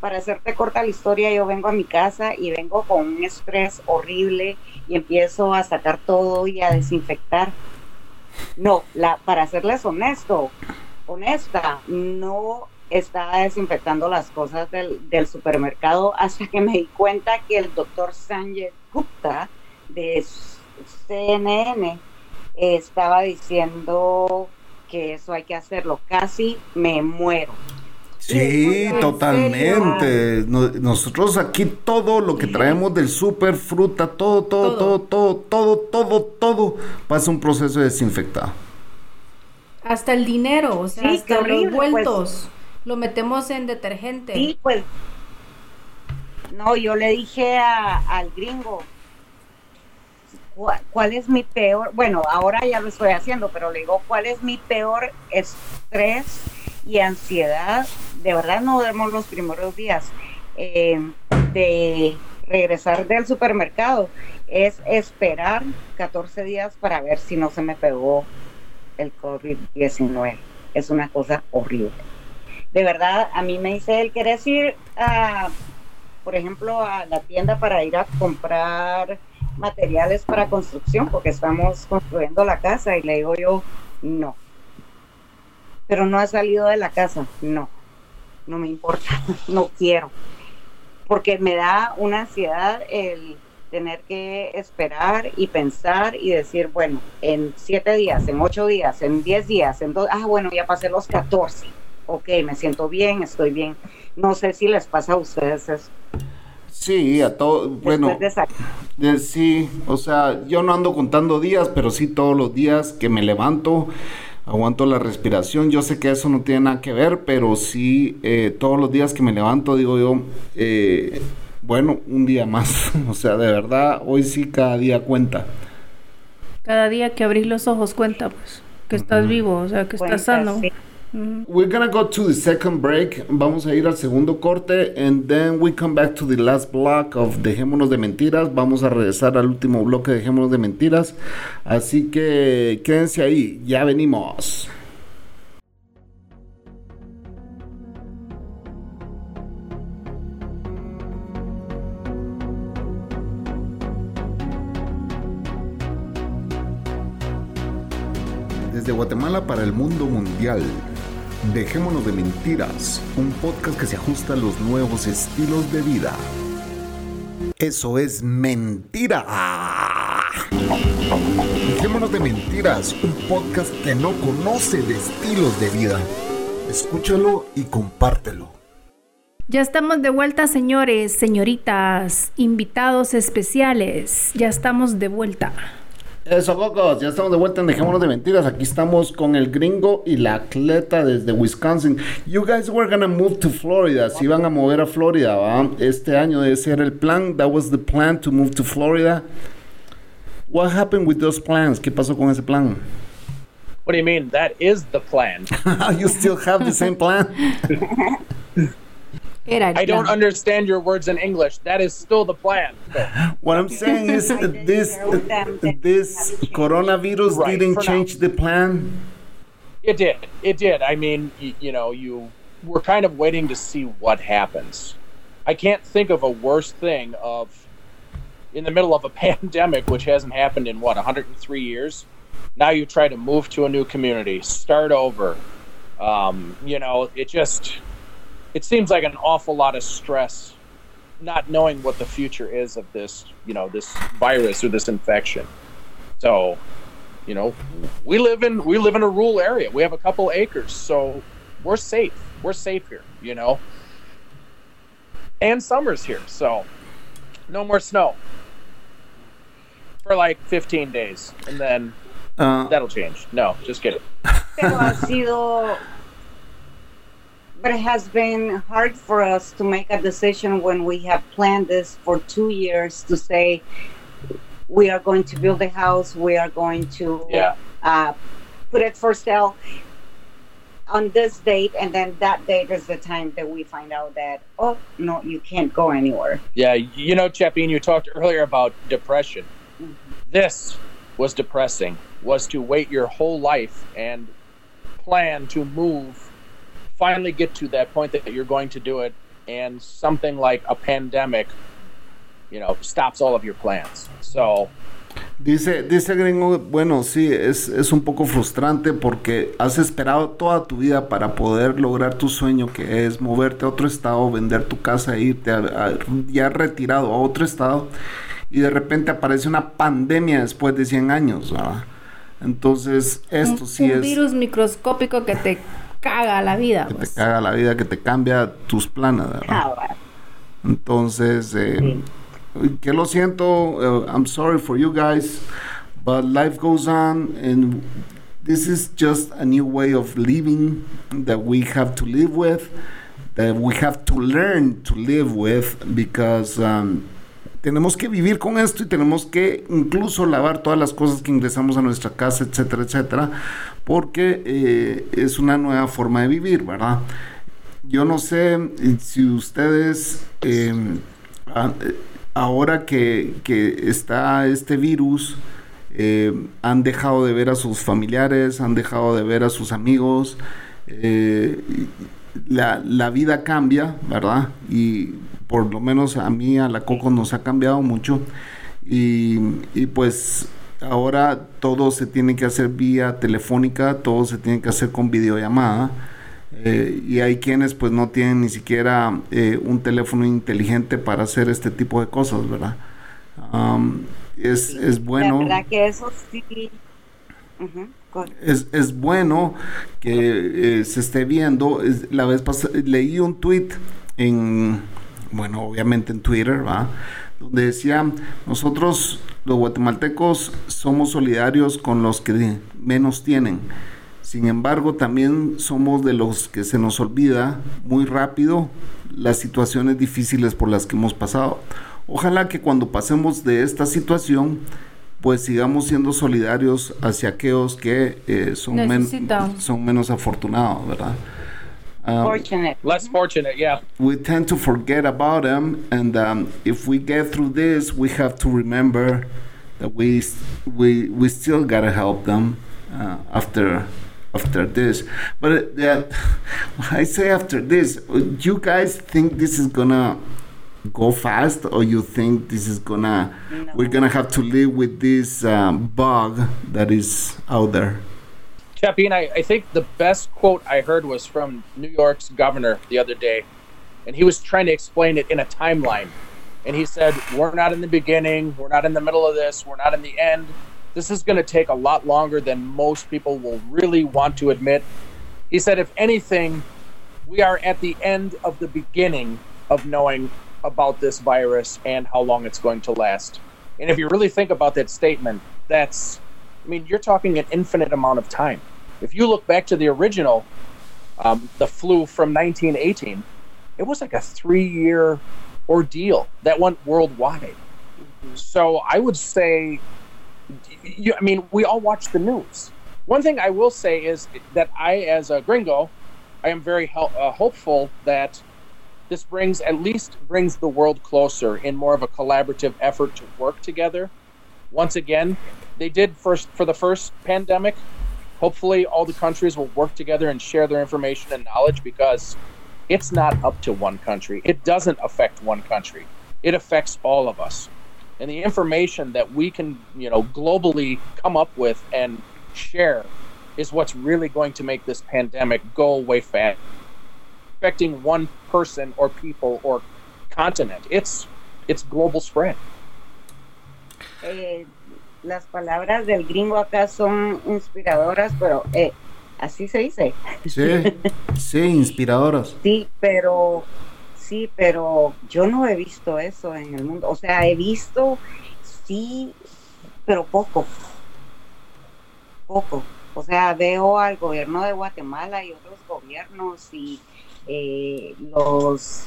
Para hacerte corta la historia, yo vengo a mi casa y vengo con un estrés horrible y empiezo a sacar todo y a desinfectar. No, para serles honesto, honesta, no estaba desinfectando las cosas del, del supermercado hasta que me di cuenta que el doctor Sanjay Gupta de CNN eh, estaba diciendo que eso hay que hacerlo. Casi me muero. Sí, ¿En totalmente. No- nosotros aquí todo lo que traemos del súper, fruta, todo, todo, todo, todo, todo, todo, todo, pasa un proceso de desinfectado. hasta el dinero, o sea, Sí, hasta qué horrible, los vueltos, lo metemos en detergente. Sí, pues. No, yo le dije a- al gringo, "¿Cuál- ¿cuál es mi peor? Bueno, ahora ya lo estoy haciendo, pero le digo, ¿cuál es mi peor estrés y ansiedad? De verdad no vemos los primeros días eh, de regresar del supermercado. Es esperar 14 días para ver si no se me pegó el COVID-19. Es una cosa horrible de verdad, a mí me dice él, ¿querés ir, a, por ejemplo, a la tienda para ir a comprar materiales para construcción? Porque estamos construyendo la casa y le digo yo, no. Pero no ha salido de la casa, no. No me importa, no quiero. Porque me da una ansiedad el tener que esperar y pensar y decir, bueno, en siete días, en ocho días, en diez días, en dos, ah, bueno, ya pasé los 14 ok, me siento bien, estoy bien. No sé si les pasa a ustedes eso. Sí, a todo, bueno, Después de esa- sí, o sea, yo no ando contando días, pero sí todos los días que me levanto, aguanto la respiración. Yo sé que eso no tiene nada que ver, pero sí, eh, todos los días que me levanto, digo yo, eh, bueno, un día más. O sea, de verdad, hoy sí cada día cuenta. Cada día que abrís los ojos cuenta, pues, que estás vivo, o sea, que cuenta, estás sano. sí. Ujú. We're gonna go to the second break. Vamos a ir al segundo corte. And then we come back to the last block of Dejémonos de Mentiras. Vamos a regresar al último bloque de Dejémonos de Mentiras. Así que quédense ahí. Ya venimos. Desde Guatemala para el mundo mundial. Dejémonos de mentiras, un podcast que se ajusta a los nuevos estilos de vida. Eso es mentira. Dejémonos de mentiras, un podcast que no conoce de estilos de vida. Escúchalo y compártelo. Ya estamos de vuelta, señores, señoritas, invitados especiales. Ya estamos de vuelta. Eso, Cocos, ya estamos de vuelta en Dejémonos de Mentiras. Aquí estamos con el gringo y la atleta desde Wisconsin. You guys were gonna move to Florida. Se iban a mover a Florida, ¿va? Este año ese era el plan. That was the plan to move to Florida. What happened with those plans? ¿Qué pasó con ese plan? What do you mean? That is the plan. you still have the same plan? Era el I don't plan. understand your words in English. That is still the plan. What I'm saying is this share with them that this we have to change. coronavirus Right, didn't for now. change the plan. It did. It did. I mean, you, you know, you we're kind of waiting to see what happens. I can't think of a worse thing of in the middle of a pandemic, which hasn't happened in what 103 years. Now you try to move to a new community, start over. Um, you know, it just it seems like an awful lot of stress, not knowing what the future is of this, you know, this virus or this infection. So, you know, we live in we live in a rural area. We have a couple acres, so we're safe. We're safe here, you know. And summer's here, so no more snow for like 15 days, and then Uh, that'll change. No, just kidding. Pero ha sido, but it has been hard for us to make a decision when we have planned this for two years to say we are going to build a house, we are going to Yeah. uh, put it for sale on this date, and then that date is the time that we find out that oh no, you can't go anywhere. Yeah, you know, Chapin, you talked earlier about depression. This was depressing. Was to wait your whole life and plan to move, finally get to that point that you're going to do it, and something like a pandemic, you know, stops all of your plans. So, Dice, dice gringo, bueno, sí, es, es un poco frustrante porque has esperado toda tu vida para poder lograr tu sueño, que es moverte a otro estado, vender tu casa, e irte a- a- ya retirado a otro estado, y de repente aparece una pandemia después de 100 años, ¿verdad? Entonces, esto un, sí un es virus microscópico que te caga la vida. que te pues. caga la vida, que te cambia tus planes, ¿verdad? Ah. Entonces, eh, que lo siento, uh, I'm sorry for you guys, but life goes on and this is just a new way of living that we have to live with, that we have to learn to live with because um, tenemos que vivir con esto y tenemos que incluso lavar todas las cosas que ingresamos a nuestra casa, etcétera, etcétera, porque eh, es una nueva forma de vivir, ¿verdad? Yo no sé eh, si ustedes, eh, a- eh, ahora que, que está este virus, eh, han dejado de ver a sus familiares, han dejado de ver a sus amigos. eh, la, la vida cambia, ¿verdad? Y por lo menos a mí, a la Coco, nos ha cambiado mucho. Y, y pues ahora todo se tiene que hacer vía telefónica, todo se tiene que hacer con videollamada. Eh, y hay quienes pues no tienen ni siquiera eh, un teléfono inteligente para hacer este tipo de cosas, ¿verdad? Es, es bueno. La verdad que eso sí. Es, es bueno que eh, se esté viendo. Es- la vez pasada leí un tweet en, bueno, obviamente en Twitter, ¿va? Donde decía, nosotros los guatemaltecos somos solidarios con los que menos tienen. Sin embargo, también somos de los que se nos olvida muy rápido las situaciones difíciles por las que hemos pasado. Ojalá que cuando pasemos de esta situación, pues sigamos siendo solidarios hacia aquellos que eh, son, men- son menos afortunados, ¿verdad? Um, Fortunate. less fortunate, yeah. we tend to forget about them, and um, if we get through this, we have to remember that we we we still gotta help them uh, after after this. But uh, I say after this, you guys think this is gonna go fast, or you think this is gonna we're gonna have to live with this um, bug that is out there? Chapin, I, I think the best quote I heard was from New York's governor the other day, and he was trying to explain it in a timeline. and he said, We're not in the beginning, we're not in the middle of this, we're not in the end. This is going to take a lot longer than most people will really want to admit. He said, If anything, we are at the end of the beginning of knowing about this virus and how long it's going to last. And if you really think about that statement, that's, I mean, you're talking an infinite amount of time. If you look back to the original, um, the flu from 1918, it was like a three year ordeal that went worldwide. So I would say, you, I mean, we all watch the news. One thing I will say is that I, as a gringo, I am very uh, hopeful that this brings at least brings the world closer in more of a collaborative effort to work together. Once again, they did first for the first pandemic. Hopefully, all the countries will work together and share their information and knowledge because it's not up to one country. It doesn't affect one country. It affects all of us. And the information that we can, you know, globally come up with and share is what's really going to make this pandemic go away fast. Affecting one person or people or continent. It's it's global spread. Eh, las palabras del gringo acá son inspiradoras, pero eh, así se dice. Sí, sí, inspiradoras. Sí, pero sí, pero yo no he visto eso en el mundo. O sea, he visto sí, pero poco. Poco. O sea, veo al gobierno de Guatemala y otros gobiernos y eh, los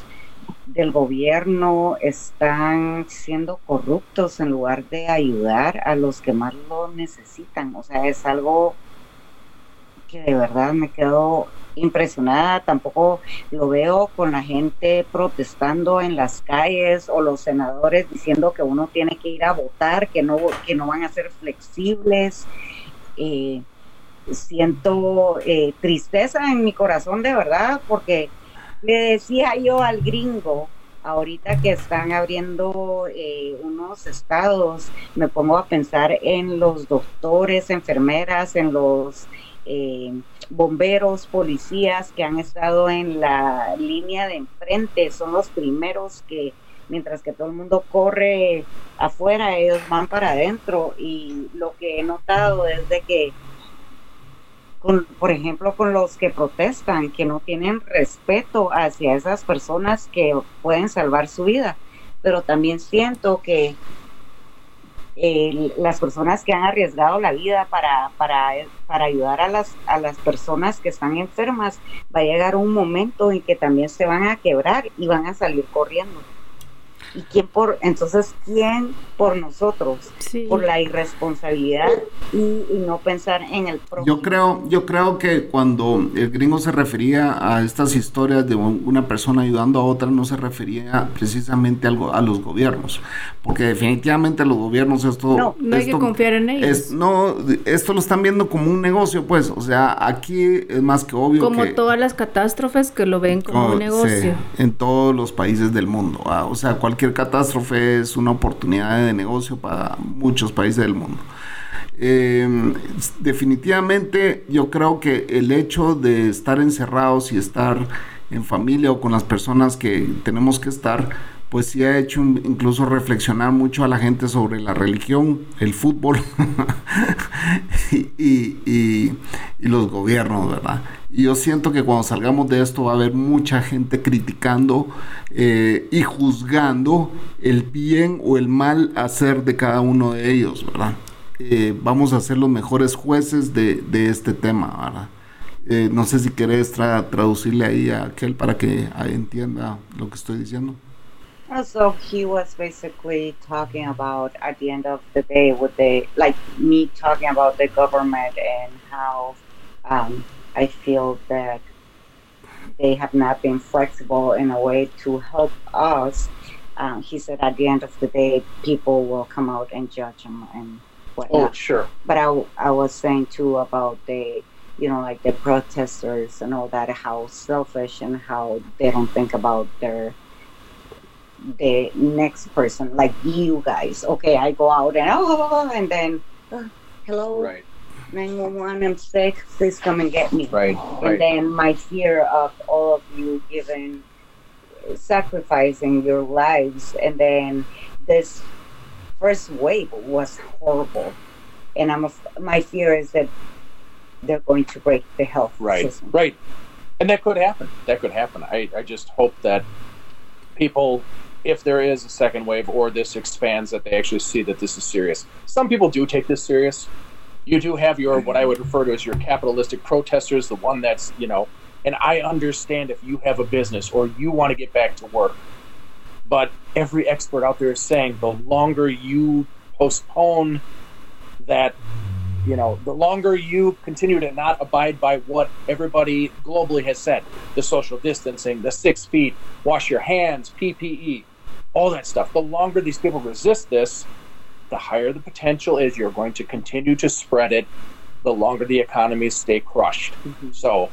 del gobierno están siendo corruptos en lugar de ayudar a los que más lo necesitan. O sea, es algo que de verdad me quedo impresionada. Tampoco lo veo con la gente protestando en las calles o los senadores diciendo que uno tiene que ir a votar, que no, que no van a ser flexibles. Eh, siento eh, tristeza en mi corazón de verdad porque le decía yo al gringo ahorita que están abriendo eh, unos estados me pongo a pensar en los doctores enfermeras en los eh, bomberos policías que han estado en la línea de enfrente. Son los primeros que mientras que todo el mundo corre afuera ellos van para adentro. Y lo que he notado es de que con, por ejemplo, con los que protestan, que no tienen respeto hacia esas personas que pueden salvar su vida. Pero también siento que eh, las personas que han arriesgado la vida para, para, para ayudar a las, a las personas que están enfermas, va a llegar un momento en que también se van a quebrar y van a salir corriendo y quién por entonces quién por nosotros Sí. por la irresponsabilidad y, y no pensar en el prójimo Yo creo, yo creo que cuando el gringo se refería a estas historias de un- una persona ayudando a otra, no se refería precisamente al go- a los gobiernos, porque definitivamente los gobiernos esto... No, No hay que confiar en ellos. es- no, esto lo están viendo como un negocio, pues, o sea, aquí es más que obvio Como que... todas las catástrofes que lo ven como Oh, un negocio. sí, en todos los países del mundo. ah, O sea, cualquier catástrofe es una oportunidad de negocio para muchos países del mundo. Eh, definitivamente yo creo que el hecho de estar encerrados y estar en familia o con las personas que tenemos que estar, pues sí ha hecho incluso reflexionar mucho a la gente sobre la religión, el fútbol y, los gobiernos, ¿verdad? Y yo siento que cuando salgamos de esto va a haber mucha gente criticando eh, y juzgando el bien o el mal hacer de cada uno de ellos, ¿verdad? Eh, vamos a ser los mejores jueces de, este tema, ¿verdad? Eh, no sé si querés tra- traducirle ahí a aquel para que ah, entienda lo que estoy diciendo. So he was basically talking about at the end of the day with the like me talking about the government and how um, I feel that they have not been flexible in a way to help us. Um, he said at the end of the day, people will come out and judge him and whatnot. Oh, sure. but I, I was saying too about the you know like the protesters and all that how selfish and how they don't think about their the next person like you guys okay i go out and oh and then uh, hello Right. 911 i'm sick please come and get me Right. and Right. then my fear of all of you giving sacrificing your lives, and then this first wave was horrible, and I'm my fear is that they're going to break the health Right, system. right. And that could happen. That could happen. I, I just hope that people, if there is a second wave or this expands, that they actually see that this is serious. Some people do take this serious. You do have your, what I would refer to as your capitalistic protesters, the one that's, you know, and I understand if you have a business or you want to get back to work. But every expert out there is saying the longer you postpone that you know, the longer you continue to not abide by what everybody globally has said the social distancing, the six feet, wash your hands, PPE, all that stuff the longer these people resist this, the higher the potential is you're going to continue to spread it, the longer the economies stay crushed. Mm-hmm. So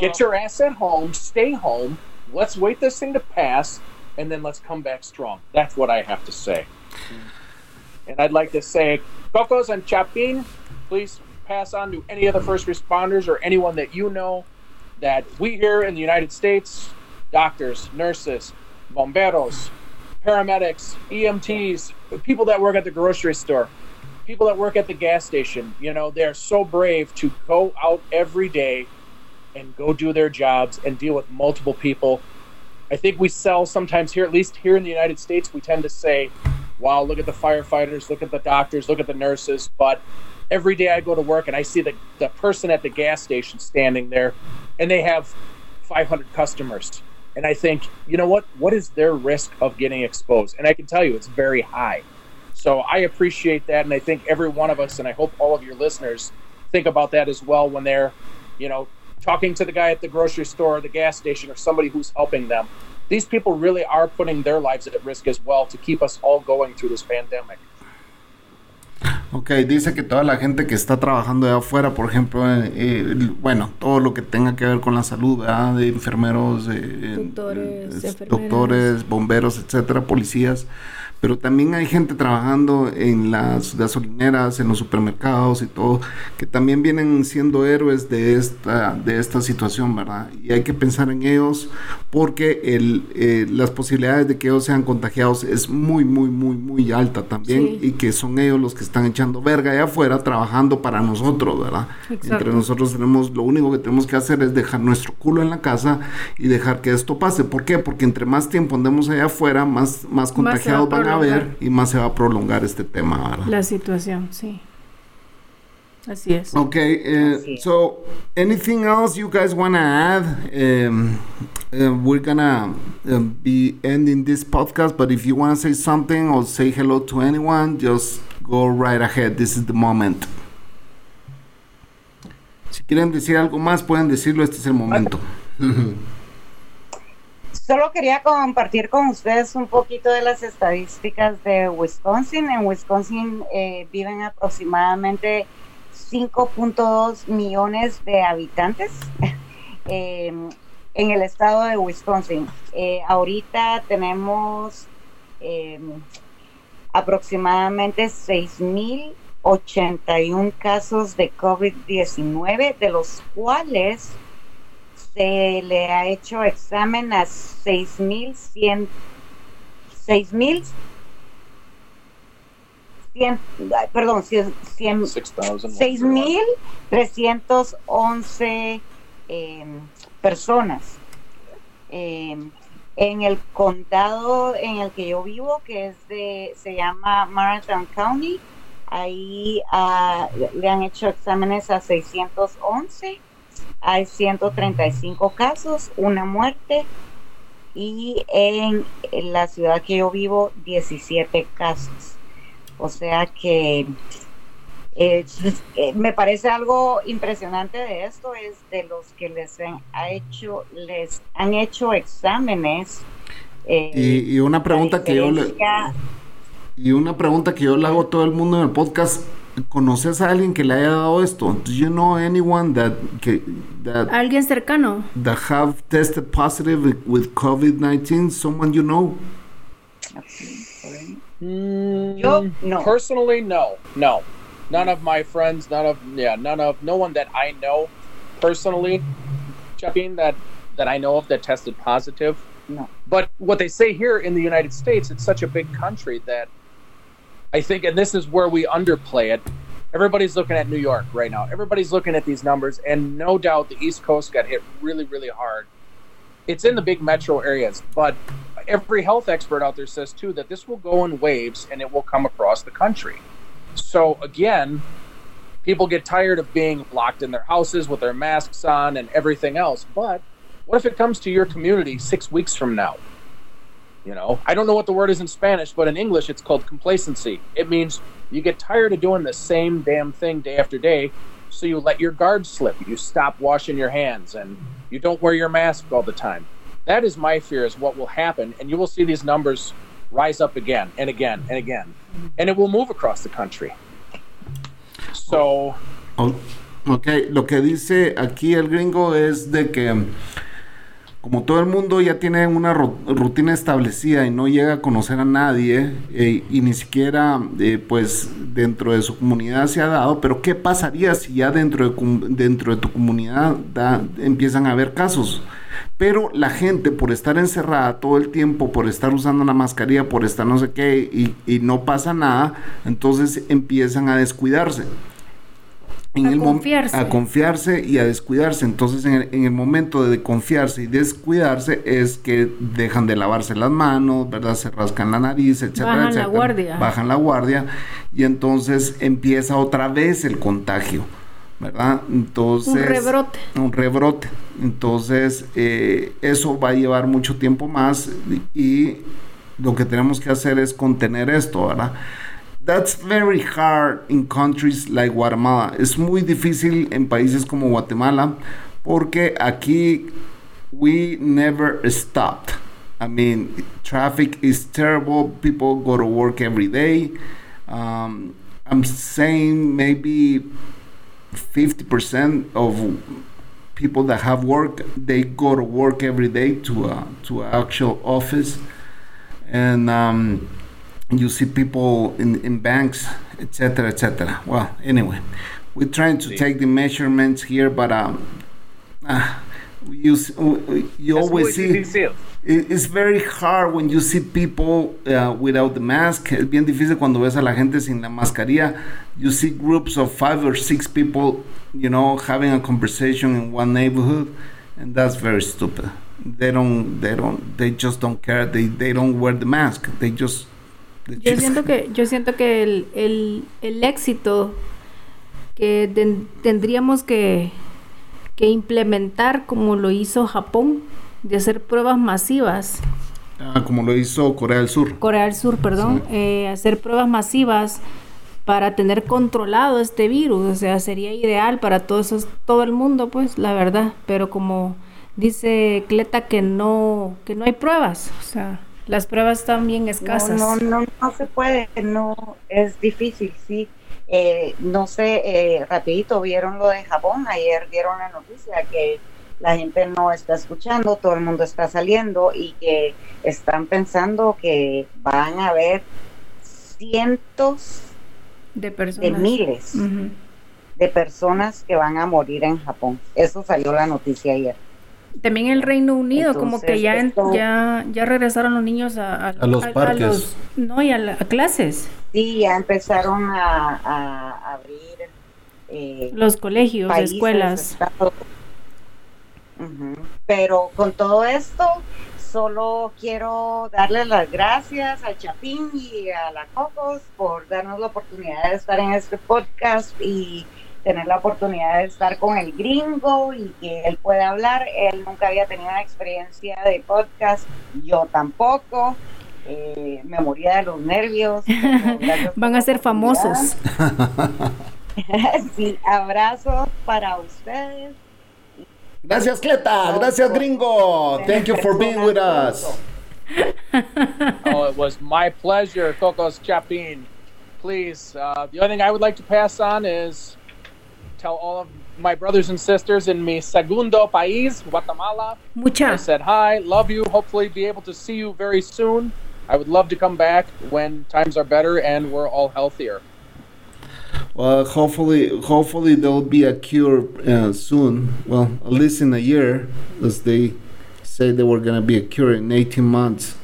get your ass at home, stay home, let's wait this thing to pass, and then let's come back strong. That's what I have to say. Mm-hmm. And I'd like to say, Cocos and Chapin, please pass on to any of the first responders or anyone that you know that we here in the United States, doctors, nurses, bomberos, paramedics, EMTs, people that work at the grocery store, people that work at the gas station, you know, they're so brave to go out every day and go do their jobs and deal with multiple people. I think we sell sometimes here, at least here in the United States, we tend to say, wow, look at the firefighters, look at the doctors, look at the nurses. But every day I go to work and I see the, the person at the gas station standing there and they have 500 customers. And I think, you know what? What is their risk of getting exposed? And I can tell you it's very high. So I appreciate that. And I think every one of us, and I hope all of your listeners think about that as well when they're, you know, talking to the guy at the grocery store or the gas station or somebody who's helping them. These people really are putting their lives at risk as well to keep us all going through this pandemic. Ok, dice que toda la gente que está trabajando de afuera, por ejemplo, eh, eh, bueno, todo lo que tenga que ver con la salud, ¿verdad? de enfermeros, eh, Doctores, eh, doctores, bomberos, etcétera, policías, pero también hay gente trabajando en las gasolineras, en los supermercados y todo, que también vienen siendo héroes de esta, de esta situación, ¿verdad? Y hay que pensar en ellos porque el, eh, las posibilidades de que ellos sean contagiados es muy, muy, muy, muy alta también Sí. y que son ellos los que están echando verga allá afuera trabajando para nosotros, ¿verdad? Exacto. Entre nosotros tenemos, lo único que tenemos que hacer es dejar nuestro culo en la casa y dejar que esto pase. ¿Por qué? Porque entre más tiempo andemos allá afuera, más, más contagiados van a haber prolongar. y más se va a prolongar este tema, ¿verdad? La situación, sí. Así es. Okay, uh, Así es. so anything else you guys want to add? Um, uh, we're gonna um, be ending this podcast, but if you want to say something or say hello to anyone, just go right ahead. This is the moment. Si quieren decir algo más, pueden decirlo. Este es el momento. Solo quería compartir con ustedes un poquito de las estadísticas de Wisconsin. En Wisconsin eh, viven aproximadamente 5.2 millones de habitantes eh, en el estado de Wisconsin. Eh, ahorita tenemos eh, aproximadamente 6.081 casos de COVID-19, de los cuales se le ha hecho examen a 6.100, 6.000, 100, ay, perdón, 100, 100 6,000. 6.311 eh, personas. Eh, en el condado en el que yo vivo, que es de, se llama Marathon County, ahí ah, le han hecho exámenes a 611, hay 135 casos, una muerte, y en, la ciudad que yo vivo, 17 casos. O sea que eh, eh, me parece algo impresionante de esto es de los que les han ha hecho les han hecho exámenes eh, Y, y una pregunta que yo le, y una pregunta que yo le hago a todo el mundo en el podcast. ¿Conoces a alguien que le haya dado esto? Do you know anyone that que, that ¿Alguien cercano? that have tested positive with COVID-19? Someone you know? Yo, no. Mm, Personally, no, no, none of my friends, none of yeah, none of no one that I know personally, Chapin that that I know of that tested positive. No. But what they say here in the United States, it's such a big country that I think, and this is where we underplay it. Everybody's looking at New York right now. Everybody's looking at these numbers, and no doubt the East Coast got hit really, really hard. It's in the big metro areas, but every health expert out there says too that this will go in waves and it will come across the country. So again, people get tired of being locked in their houses with their masks on and everything else. But what if it comes to your community six weeks from now? You know, I don't know what the word is in Spanish, but in English it's called complacency. It means you get tired of doing the same damn thing day after day, so you let your guard slip. You stop washing your hands and you don't wear your mask all the time. That is my fear is what will happen and you will see these numbers rise up again and again and again. And it will move across the country. So, Oh, ok, lo que dice aquí el gringo es de que como todo el mundo ya tiene una ru- rutina establecida y no llega a conocer a nadie eh, y ni siquiera eh, pues dentro de su comunidad se ha dado, pero ¿qué pasaría si ya dentro de, dentro de tu comunidad da- empiezan a haber casos? Pero la gente por estar encerrada todo el tiempo, por estar usando la mascarilla, por estar no sé qué y no pasa nada, entonces empiezan a descuidarse. En A el confiarse. a confiarse y a descuidarse. Entonces, en el, en el momento de confiarse y descuidarse es que dejan de lavarse las manos, ¿verdad? Se rascan la nariz, etcétera, Bajan la guardia. Bajan la guardia y entonces empieza otra vez el contagio, ¿verdad? Entonces... Un rebrote. Un rebrote. Entonces, eh, eso va a llevar mucho tiempo más y lo que tenemos que hacer es contener esto, ¿verdad? That's very hard in countries like Guatemala. Es muy difícil en países como Guatemala porque aquí we never stopped. I mean, traffic is terrible. People go to work every day. Um, I'm saying maybe 50% of people that have work they go to work every day to a to a actual office and um, you see people in, in banks etc etc well anyway we're trying to take the measurements here but um, uh, you you muy always see difícil. It's very hard when you see people uh, without the mask. Es bien difícil cuando ves a la gente sin la mascarilla. You see groups of five or six people, you know, having a conversation in one neighborhood, and that's very stupid. They don't, they don't, they just don't care. They, they don't wear the mask. They just. Yo siento que, yo siento que el, el, el éxito que ten- tendríamos que, que implementar como lo hizo Japón, de hacer pruebas masivas, Ah, como lo hizo Corea del Sur. Corea del Sur, perdón, eh, hacer pruebas masivas para tener controlado este virus, o sea, sería ideal para todos esos- todo el mundo, pues, la verdad, pero como dice Cleta que no, que no hay pruebas, o sea, las pruebas están bien escasas. No, no, no, no se puede, no, es difícil, sí. Eh, no sé, eh, rapidito, vieron lo de Japón, ayer dieron la noticia que la gente no está escuchando, todo el mundo está saliendo y que están pensando que van a haber cientos de de personas. miles Ujú. de personas que van a morir en Japón. Eso salió la noticia ayer. También el Reino Unido, como que ya, esto- ya, ya regresaron los niños a, A los parques. los- no, y a, la- a clases, Sí, ya empezaron a, a abrir eh, los colegios, países, escuelas. estados. Pero con todo esto, solo quiero darle las gracias a Chapín y a la Cocos por darnos la oportunidad de estar en este podcast y tener la oportunidad de estar con el gringo y que él pueda hablar. Él nunca había tenido una experiencia de podcast, yo tampoco. Eh, me moría de los nervios. Van a ser famosos. sí, abrazos para ustedes. Gracias, Cleta. Gracias, gringo. Thank you for being with us. oh, it was my pleasure, Cocos Chapin. Please, uh, the only thing I would like to pass on is tell all of my brothers and sisters in mi segundo país, Guatemala. I said hi, love you. Hopefully, be able to see you very soon. I would love to come back when times are better and we're all healthier. Well, hopefully, hopefully there'll be a cure uh, soon. Well, at least in a year, as they say there were going to be a cure in 18 months.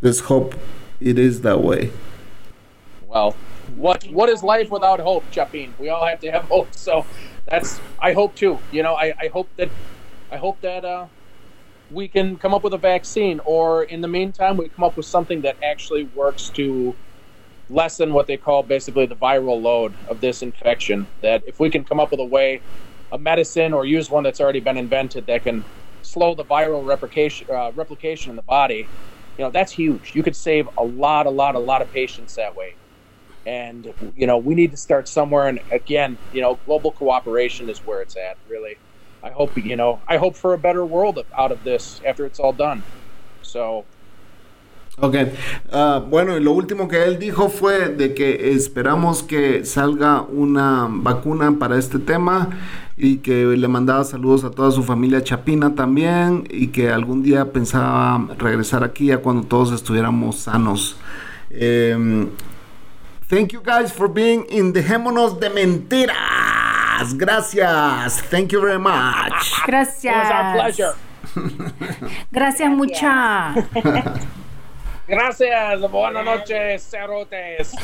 Let's hope it is that way. Well, what what is life without hope, Chapin? We all have to have hope. So that's I hope too. You know, I, I hope that I hope that uh, we can come up with a vaccine, or in the meantime, we come up with something that actually works to lessen what they call basically the viral load of this infection. That if we can come up with a way, a medicine, or use one that's already been invented that can slow the viral replication uh, replication in the body, you know, that's huge. You could save a lot, a lot, a lot of patients that way. And you know, we need to start somewhere. And again, you know, global cooperation is where it's at, really. I hope you know. I hope for a better world out of this after it's all done. So. Ok, uh, bueno, y lo último que él dijo fue de que esperamos que salga una vacuna para este tema y que le mandaba saludos a toda su familia Chapina también y que algún día pensaba regresar aquí a cuando todos estuviéramos sanos. Um, thank you guys for being in Dejémonos de Mentiras. Gracias. Thank you very much. Gracias. It was our pleasure. Gracias mucha. Gracias. Buenas noches, cerotes.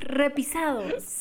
Repisados.